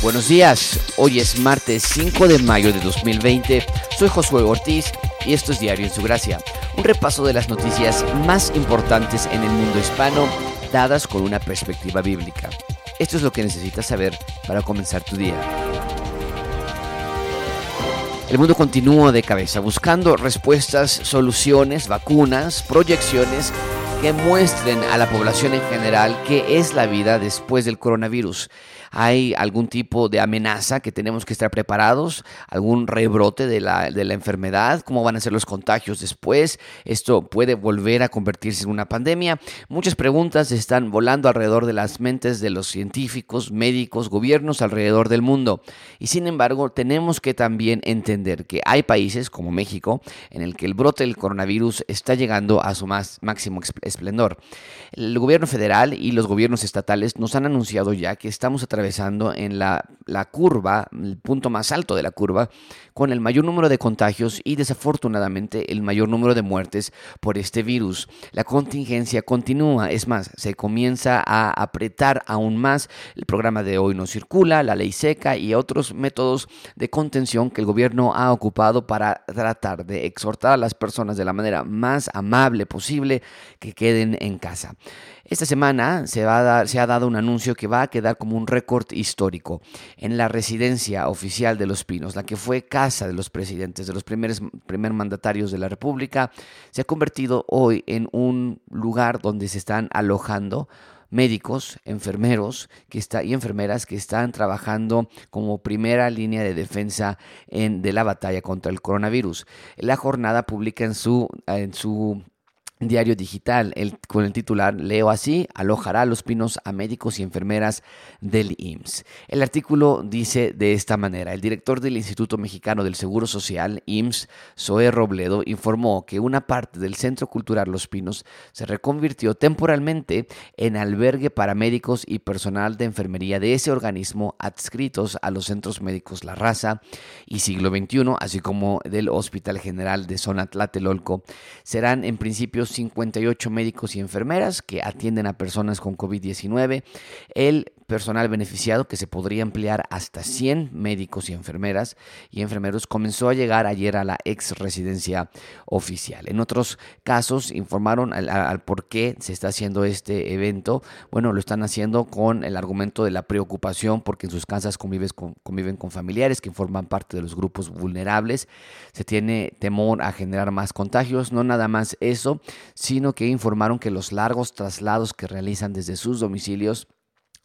Buenos días, hoy es martes 5 de mayo de 2020, soy Josué Ortiz y esto es Diario en su Gracia, un repaso de las noticias más importantes en el mundo hispano dadas con una perspectiva bíblica. Esto es lo que necesitas saber para comenzar tu día. El mundo continúa de cabeza buscando respuestas, soluciones, vacunas, proyecciones que muestren a la población en general qué es la vida después del coronavirus hay algún tipo de amenaza que tenemos que estar preparados, algún rebrote de la, de la enfermedad, cómo van a ser los contagios después, esto puede volver a convertirse en una pandemia. Muchas preguntas están volando alrededor de las mentes de los científicos, médicos, gobiernos alrededor del mundo. Y sin embargo, tenemos que también entender que hay países como México en el que el brote del coronavirus está llegando a su más, máximo esplendor. El gobierno federal y los gobiernos estatales nos han anunciado ya que estamos a atravesando en la, curva, el punto más alto de la curva, con el mayor número de contagios y desafortunadamente el mayor número de muertes por este virus. La contingencia continúa, es más, se comienza a apretar aún más. El programa de hoy no circula, la ley seca y otros métodos de contención que el gobierno ha ocupado para tratar de exhortar a las personas de la manera más amable posible que queden en casa. Esta semana se, va se ha dado un anuncio que va a quedar como un récord histórico en la residencia oficial de Los Pinos, la que fue casa de los presidentes, de los primeros primer mandatarios de la República, se ha convertido hoy en un lugar donde se están alojando médicos, enfermeros que y enfermeras que están trabajando como primera línea de defensa en, de la batalla contra el coronavirus. La jornada publica en su, en su diario digital el, con el titular Leo así, alojará los pinos a médicos y enfermeras del IMSS. El artículo dice de esta manera, el director del Instituto Mexicano del Seguro Social, IMSS, Zoe Robledo, informó que una parte del Centro Cultural Los Pinos se reconvirtió temporalmente en albergue para médicos y personal de enfermería de ese organismo adscritos a los centros médicos La Raza y Siglo XXI, así como del Hospital General de Zona Tlatelolco. Serán en principio 58 médicos y enfermeras que atienden a personas con COVID-19. El personal beneficiado, que se podría emplear hasta 100 médicos y enfermeras y enfermeros, comenzó a llegar ayer a la ex residencia oficial. En otros casos informaron al, por qué se está haciendo este evento. Bueno, lo están haciendo con el argumento de la preocupación porque en sus casas conviven con, conviven con familiares que forman parte de los grupos vulnerables. Se tiene temor a generar más contagios. No nada más eso, sino que informaron que los largos traslados que realizan desde sus domicilios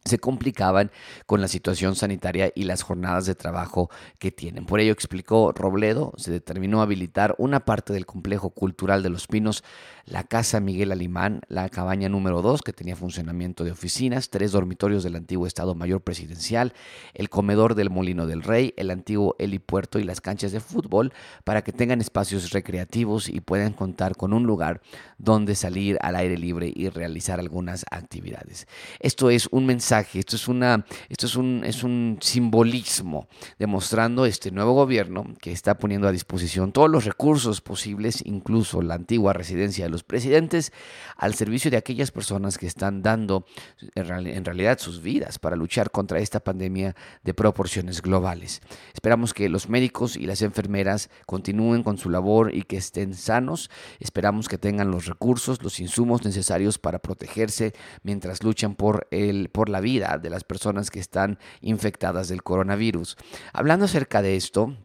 se complicaban con la situación sanitaria y las jornadas de trabajo que tienen. Por ello, explicó Robledo, se determinó habilitar una parte del complejo cultural de Los Pinos, la Casa Miguel Alimán, la cabaña número 2, que tenía funcionamiento de oficinas, tres dormitorios del antiguo Estado Mayor Presidencial, el comedor del Molino del Rey, el antiguo helipuerto y las canchas de fútbol, para que tengan espacios recreativos y puedan contar con un lugar donde salir al aire libre y realizar algunas actividades. Esto es un mensaje esto es, una, esto es, un, es un simbolismo demostrando este nuevo gobierno que está poniendo a disposición todos los recursos posibles, incluso la antigua residencia de los presidentes, al servicio de aquellas personas que están dando en realidad sus vidas para luchar contra esta pandemia de proporciones globales. Esperamos que los médicos y las enfermeras continúen con su labor y que estén sanos. Esperamos que tengan los recursos, los insumos necesarios para protegerse mientras luchan por, el, por la vida de las personas que están infectadas del coronavirus. Hablando acerca de esto,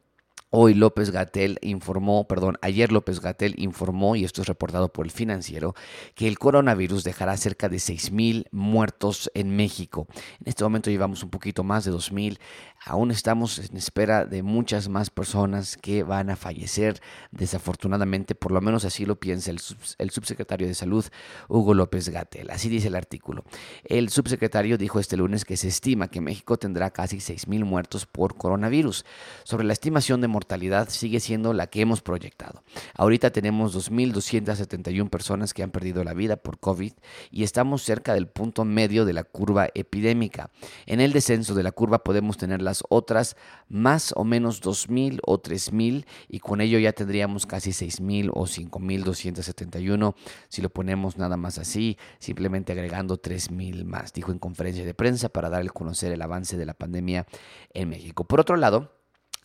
Hoy López Gatel informó, perdón, ayer López Gatel informó, y esto es reportado por el financiero, que el coronavirus dejará cerca de 6.000 muertos en México. En este momento llevamos un poquito más de 2.000. Aún estamos en espera de muchas más personas que van a fallecer, desafortunadamente, por lo menos así lo piensa el, subsecretario de Salud, Hugo López Gatel. Así dice el artículo. El subsecretario dijo este lunes que se estima que México tendrá casi 6.000 muertos por coronavirus. Sobre la estimación de mortalidad sigue siendo la que hemos proyectado. Ahorita tenemos 2.271 personas que han perdido la vida por COVID y estamos cerca del punto medio de la curva epidémica. En el descenso de la curva podemos tener las otras más o menos 2.000 o 3.000 y con ello ya tendríamos casi 6.000 o 5.271 si lo ponemos nada más así, simplemente agregando 3.000 más, dijo en conferencia de prensa para dar a conocer el avance de la pandemia en México. Por otro lado,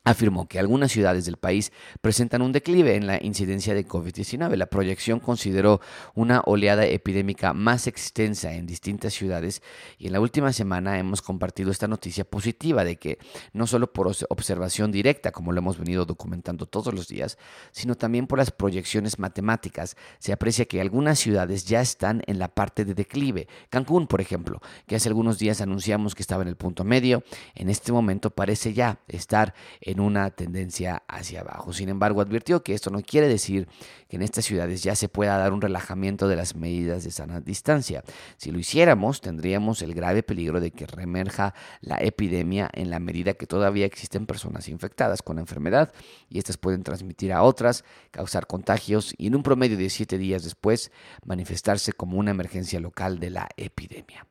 afirmó que algunas ciudades del país presentan un declive en la incidencia de COVID-19. La proyección consideró una oleada epidémica más extensa en distintas ciudades y en la última semana hemos compartido esta noticia positiva de que no solo por observación directa, como lo hemos venido documentando todos los días, sino también por las proyecciones matemáticas, se aprecia que algunas ciudades ya están en la parte de declive. Cancún, por ejemplo, que hace algunos días anunciamos que estaba en el punto medio, en este momento parece ya estar en en una tendencia hacia abajo. Sin embargo, advirtió que esto no quiere decir que en estas ciudades ya se pueda dar un relajamiento de las medidas de sana distancia. Si lo hiciéramos, tendríamos el grave peligro de que remerja la epidemia en la medida que todavía existen personas infectadas con la enfermedad y estas pueden transmitir a otras, causar contagios y en un promedio de siete días después manifestarse como una emergencia local de la epidemia.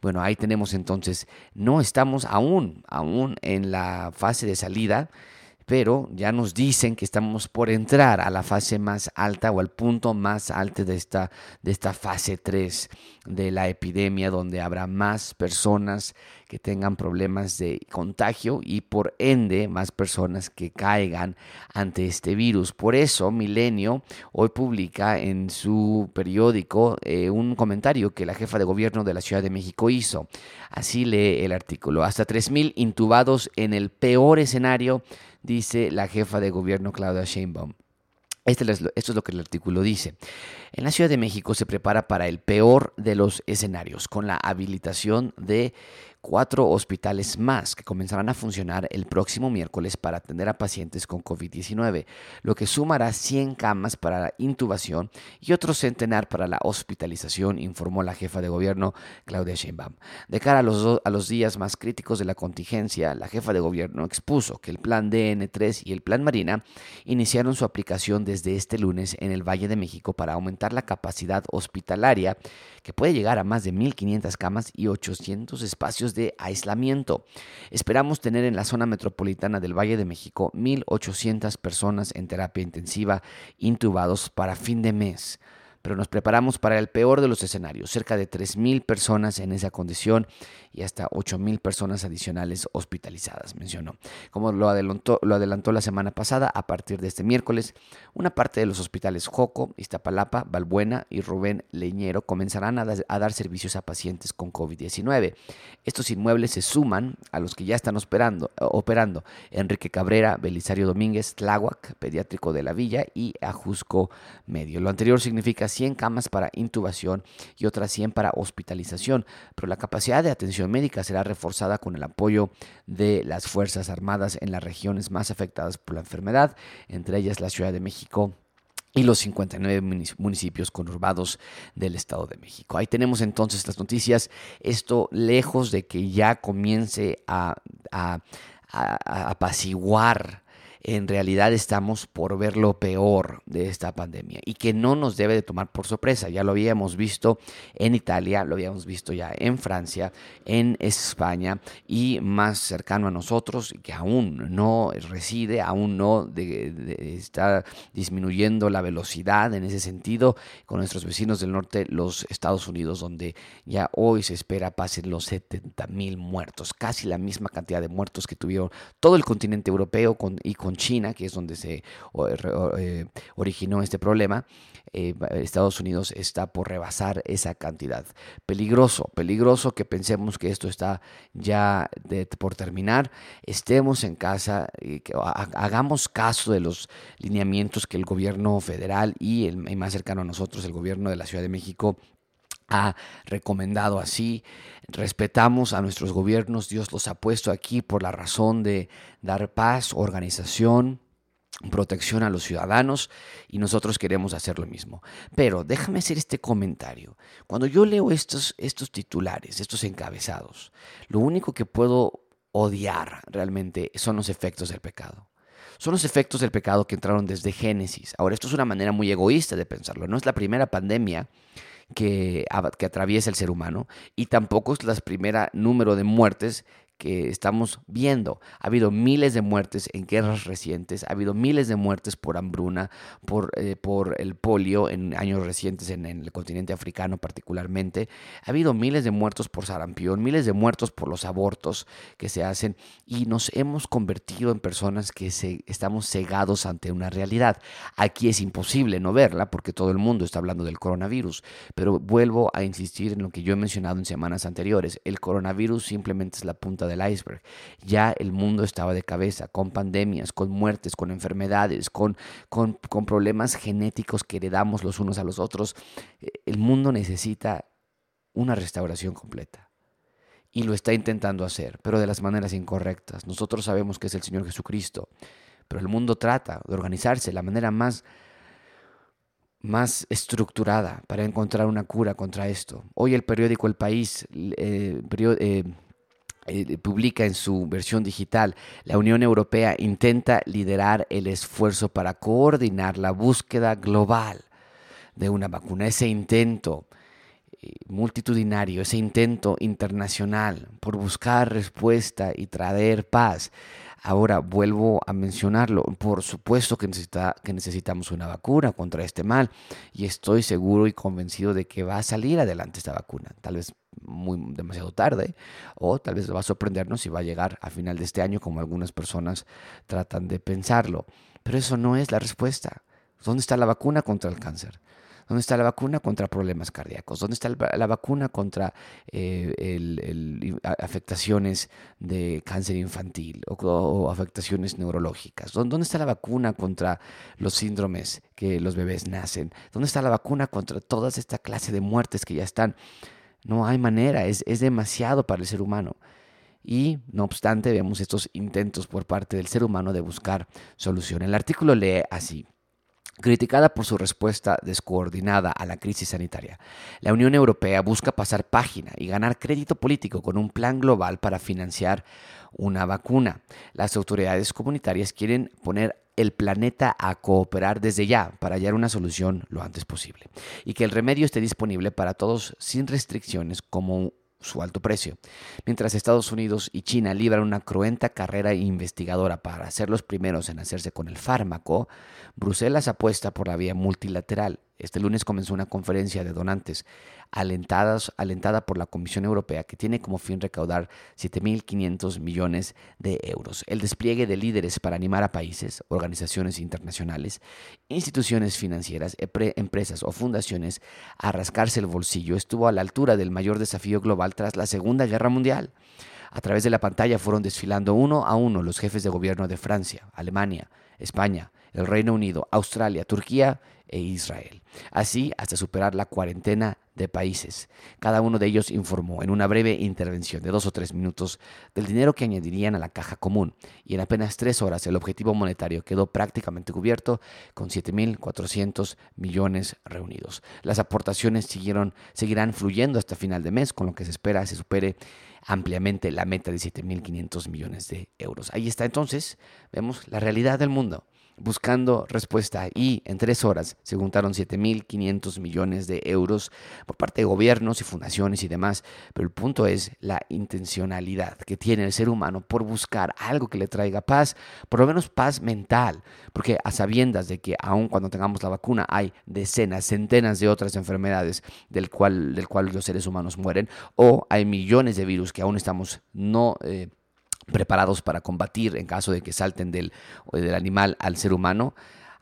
Bueno, ahí tenemos entonces, no estamos aún, aún en la fase de salida, pero ya nos dicen que estamos por entrar a la fase más alta o al punto más alto de esta, de esta fase 3 de la epidemia, donde habrá más personas que tengan problemas de contagio y por ende más personas que caigan ante este virus. Por eso Milenio hoy publica en su periódico eh, un comentario que la jefa de gobierno de la Ciudad de México hizo. Así lee el artículo. Hasta 3.000 intubados en el peor escenario dice la jefa de gobierno Claudia Sheinbaum. Este esto es lo que el artículo dice. En la Ciudad de México se prepara para el peor de los escenarios, con la habilitación de cuatro hospitales más que comenzarán a funcionar el próximo miércoles para atender a pacientes con COVID-19, lo que sumará 100 camas para la intubación y otro centenar para la hospitalización, informó la jefa de gobierno Claudia Sheinbaum. De cara a los, a los días más críticos de la contingencia, la jefa de gobierno expuso que el plan DN3 y el plan Marina iniciaron su aplicación desde este lunes en el Valle de México para aumentar la capacidad hospitalaria que puede llegar a más de 1.500 camas y 800 espacios de aislamiento. Esperamos tener en la zona metropolitana del Valle de México 1.800 personas en terapia intensiva intubados para fin de mes pero nos preparamos para el peor de los escenarios, cerca de 3.000 personas en esa condición y hasta 8.000 personas adicionales hospitalizadas, mencionó. Como lo adelantó, lo adelantó la semana pasada, a partir de este miércoles, una parte de los hospitales Joco, Iztapalapa, Balbuena y Rubén Leñero comenzarán a, dar servicios a pacientes con COVID-19. Estos inmuebles se suman a los que ya están operando, operando Enrique Cabrera, Belisario Domínguez, Tláhuac, Pediátrico de la Villa y Ajusco Medio. Lo anterior significa 100 camas para intubación y otras 100 para hospitalización, pero la capacidad de atención médica será reforzada con el apoyo de las Fuerzas Armadas en las regiones más afectadas por la enfermedad, entre ellas la Ciudad de México y los 59 municipios conurbados del Estado de México. Ahí tenemos entonces las noticias. Esto lejos de que ya comience a, a, a apaciguar en realidad estamos por ver lo peor de esta pandemia y que no nos debe de tomar por sorpresa. Ya lo habíamos visto en Italia, lo habíamos visto ya en Francia, en España y más cercano a nosotros, que aún no reside, aún no está disminuyendo la velocidad en ese sentido con nuestros vecinos del norte, los Estados Unidos, donde ya hoy se espera pasen los 70 mil muertos, casi la misma cantidad de muertos que tuvieron todo el continente europeo y con China, que es donde se eh, originó este problema, eh, Estados Unidos está por rebasar esa cantidad. Peligroso, peligroso que pensemos que esto está ya por terminar. Estemos en casa, y que hagamos caso de los lineamientos que el gobierno federal y el más cercano a nosotros, el gobierno de la Ciudad de México, ha recomendado así. Respetamos a nuestros gobiernos, Dios los ha puesto aquí por la razón de dar paz, organización, protección a los ciudadanos y nosotros queremos hacer lo mismo. Pero déjame hacer este comentario. Cuando yo leo estos, estos titulares, estos encabezados, lo único que puedo odiar realmente son los efectos del pecado. Son los efectos del pecado que entraron desde Génesis. Ahora, esto es una manera muy egoísta de pensarlo. No es la primera pandemia que, que atraviesa el ser humano y tampoco es la primera número de muertes que estamos viendo. Ha habido miles de muertes en guerras recientes, ha habido miles de muertes por hambruna, por, eh, por el polio en años recientes en, el continente africano particularmente. Ha habido miles de muertos por sarampión, miles de muertos por los abortos que se hacen y nos hemos convertido en personas que se, estamos cegados ante una realidad. Aquí es imposible no verla porque todo el mundo está hablando del coronavirus, pero vuelvo a insistir en lo que yo he mencionado en semanas anteriores. El coronavirus simplemente es la punta del iceberg. Ya el mundo estaba de cabeza, con pandemias, con muertes, con enfermedades, con, con, problemas genéticos que heredamos los unos a los otros. El mundo necesita una restauración completa. Y lo está intentando hacer, pero de las maneras incorrectas. Nosotros sabemos que es el Señor Jesucristo, pero el mundo trata de organizarse de la manera más más estructurada para encontrar una cura contra esto. Hoy el periódico El País eh, eh, eh, publica en su versión digital, la Unión Europea intenta liderar el esfuerzo para coordinar la búsqueda global de una vacuna. Ese intento eh, multitudinario, ese intento internacional por buscar respuesta y traer paz. Ahora vuelvo a mencionarlo, por supuesto que, necesita, que necesitamos una vacuna contra este mal y estoy seguro y convencido de que va a salir adelante esta vacuna. Tal vez muy demasiado tarde o tal vez va a sorprendernos si va a llegar a final de este año como algunas personas tratan de pensarlo. Pero eso no es la respuesta. ¿Dónde está la vacuna contra el cáncer? ¿Dónde está la vacuna contra problemas cardíacos? ¿Dónde está la vacuna contra eh, afectaciones de cáncer infantil o, afectaciones neurológicas? ¿Dónde está la vacuna contra los síndromes que los bebés nacen? ¿Dónde está la vacuna contra toda esta clase de muertes que ya están? No hay manera, es, es demasiado para el ser humano. Y no obstante, vemos estos intentos por parte del ser humano de buscar solución. El artículo lee así. Criticada por su respuesta descoordinada a la crisis sanitaria, la Unión Europea busca pasar página y ganar crédito político con un plan global para financiar una vacuna. Las autoridades comunitarias quieren poner el planeta a cooperar desde ya para hallar una solución lo antes posible y que el remedio esté disponible para todos sin restricciones como su alto precio. Mientras Estados Unidos y China libran una cruenta carrera investigadora para ser los primeros en hacerse con el fármaco, Bruselas apuesta por la vía multilateral. Este lunes comenzó una conferencia de donantes alentadas, alentada por la Comisión Europea que tiene como fin recaudar 7.500 millones de euros. El despliegue de líderes para animar a países, organizaciones internacionales, instituciones financieras, empresas o fundaciones a rascarse el bolsillo estuvo a la altura del mayor desafío global tras la Segunda Guerra Mundial. A través de la pantalla fueron desfilando uno a uno los jefes de gobierno de Francia, Alemania, España, el Reino Unido, Australia, Turquía e Israel. Así hasta superar la cuarentena de países. Cada uno de ellos informó en una breve intervención de dos o tres minutos del dinero que añadirían a la caja común y en apenas tres horas el objetivo monetario quedó prácticamente cubierto con 7.400 millones reunidos. Las aportaciones siguieron, seguirán fluyendo hasta final de mes, con lo que se espera se supere ampliamente la meta de 7.500 millones de euros. Ahí está entonces, vemos la realidad del mundo buscando respuesta y en tres horas se juntaron 7.500 millones de euros por parte de gobiernos y fundaciones y demás. Pero el punto es la intencionalidad que tiene el ser humano por buscar algo que le traiga paz, por lo menos paz mental, porque a sabiendas de que aun cuando tengamos la vacuna hay decenas, centenas de otras enfermedades del cual, del cual los seres humanos mueren, o hay millones de virus que aún estamos no... Eh, preparados para combatir en caso de que salten del, del animal al ser humano,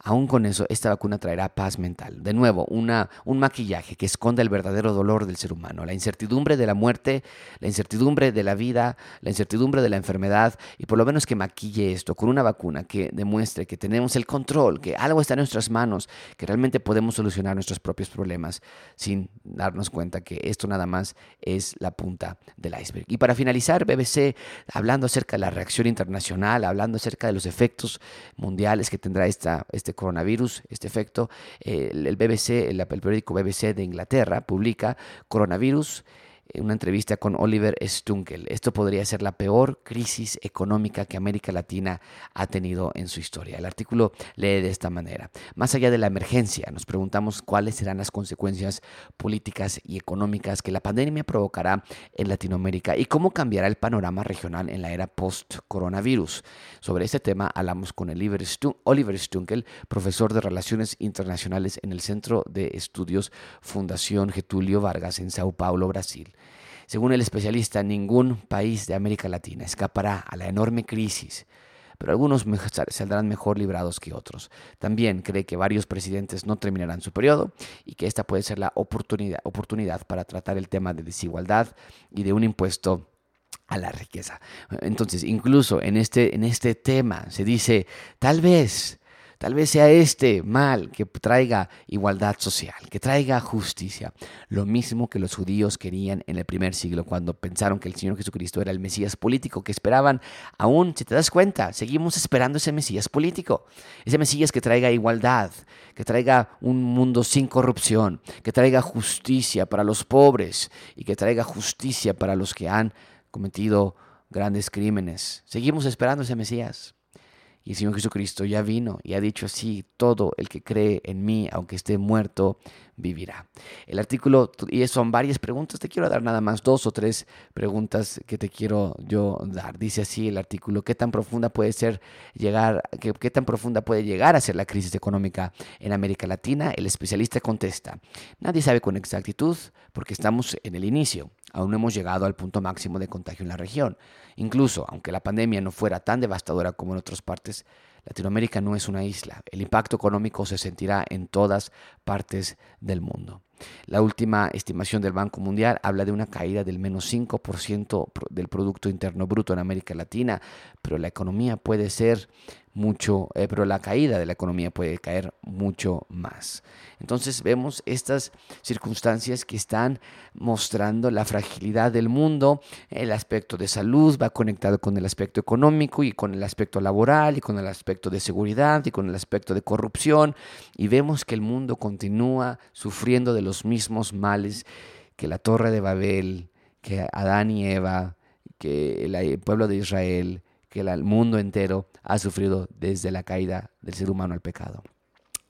Aún con eso, esta vacuna traerá paz mental. De nuevo, una, un maquillaje que esconda el verdadero dolor del ser humano, la incertidumbre de la muerte, la incertidumbre de la vida, la incertidumbre de la enfermedad, y por lo menos que maquille esto con una vacuna que demuestre que tenemos el control, que algo está en nuestras manos, que realmente podemos solucionar nuestros propios problemas sin darnos cuenta que esto nada más es la punta del iceberg. Y para finalizar, BBC, hablando acerca de la reacción internacional, hablando acerca de los efectos mundiales que tendrá esta, este coronavirus, este efecto, el, BBC, el, periódico BBC de Inglaterra publica coronavirus una entrevista con Oliver Stunkel. Esto podría ser la peor crisis económica que América Latina ha tenido en su historia. El artículo lee de esta manera. Más allá de la emergencia, nos preguntamos cuáles serán las consecuencias políticas y económicas que la pandemia provocará en Latinoamérica y cómo cambiará el panorama regional en la era post-coronavirus. Sobre este tema hablamos con Oliver Stunkel, profesor de Relaciones Internacionales en el Centro de Estudios Fundación Getulio Vargas en Sao Paulo, Brasil. Según el especialista, ningún país de América Latina escapará a la enorme crisis, pero algunos saldrán mejor librados que otros. También cree que varios presidentes no terminarán su periodo y que esta puede ser la oportunidad, oportunidad para tratar el tema de desigualdad y de un impuesto a la riqueza. Entonces, incluso en este, en este tema se dice, tal vez Tal vez sea este mal que traiga igualdad social, que traiga justicia. Lo mismo que los judíos querían en el primer siglo cuando pensaron que el Señor Jesucristo era el Mesías político que esperaban. Aún, si te das cuenta, seguimos esperando ese Mesías político. Ese Mesías que traiga igualdad, que traiga un mundo sin corrupción, que traiga justicia para los pobres y que traiga justicia para los que han cometido grandes crímenes. Seguimos esperando ese Mesías. Y el Señor Jesucristo ya vino y ha dicho así, todo el que cree en mí, aunque esté muerto, vivirá. El artículo, y son varias preguntas, te quiero dar nada más dos o tres preguntas que te quiero yo dar. Dice así el artículo, ¿qué tan profunda puede ser llegar, qué, qué tan profunda puede llegar a ser la crisis económica en América Latina? El especialista contesta, nadie sabe con exactitud porque estamos en el inicio, aún no hemos llegado al punto máximo de contagio en la región. Incluso, aunque la pandemia no fuera tan devastadora como en otras partes, Latinoamérica no es una isla. El impacto económico se sentirá en todas partes del mundo. La última estimación del Banco Mundial habla de una caída del menos 5% del Producto Interno Bruto en América Latina, pero la economía puede ser mucho, eh, pero la caída de la economía puede caer mucho más. Entonces vemos estas circunstancias que están mostrando la fragilidad del mundo. El aspecto de salud va conectado con el aspecto económico y con el aspecto laboral y con el aspecto de seguridad y con el aspecto de corrupción. Y vemos que el mundo continúa sufriendo de los mismos males que la torre de Babel, que Adán y Eva, que el pueblo de Israel, que el mundo entero ha sufrido desde la caída del ser humano al pecado.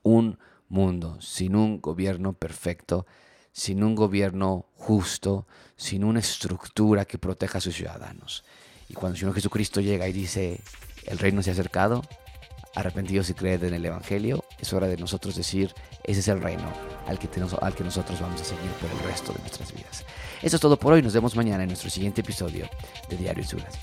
Un mundo sin un gobierno perfecto, sin un gobierno justo, sin una estructura que proteja a sus ciudadanos. Y cuando el Señor Jesucristo llega y dice, el reino se ha acercado, arrepentidos y creed en el Evangelio, es hora de nosotros decir, ese es el reino al que, al que nosotros vamos a seguir por el resto de nuestras vidas. Eso es todo por hoy, nos vemos mañana en nuestro siguiente episodio de Diario Insulas.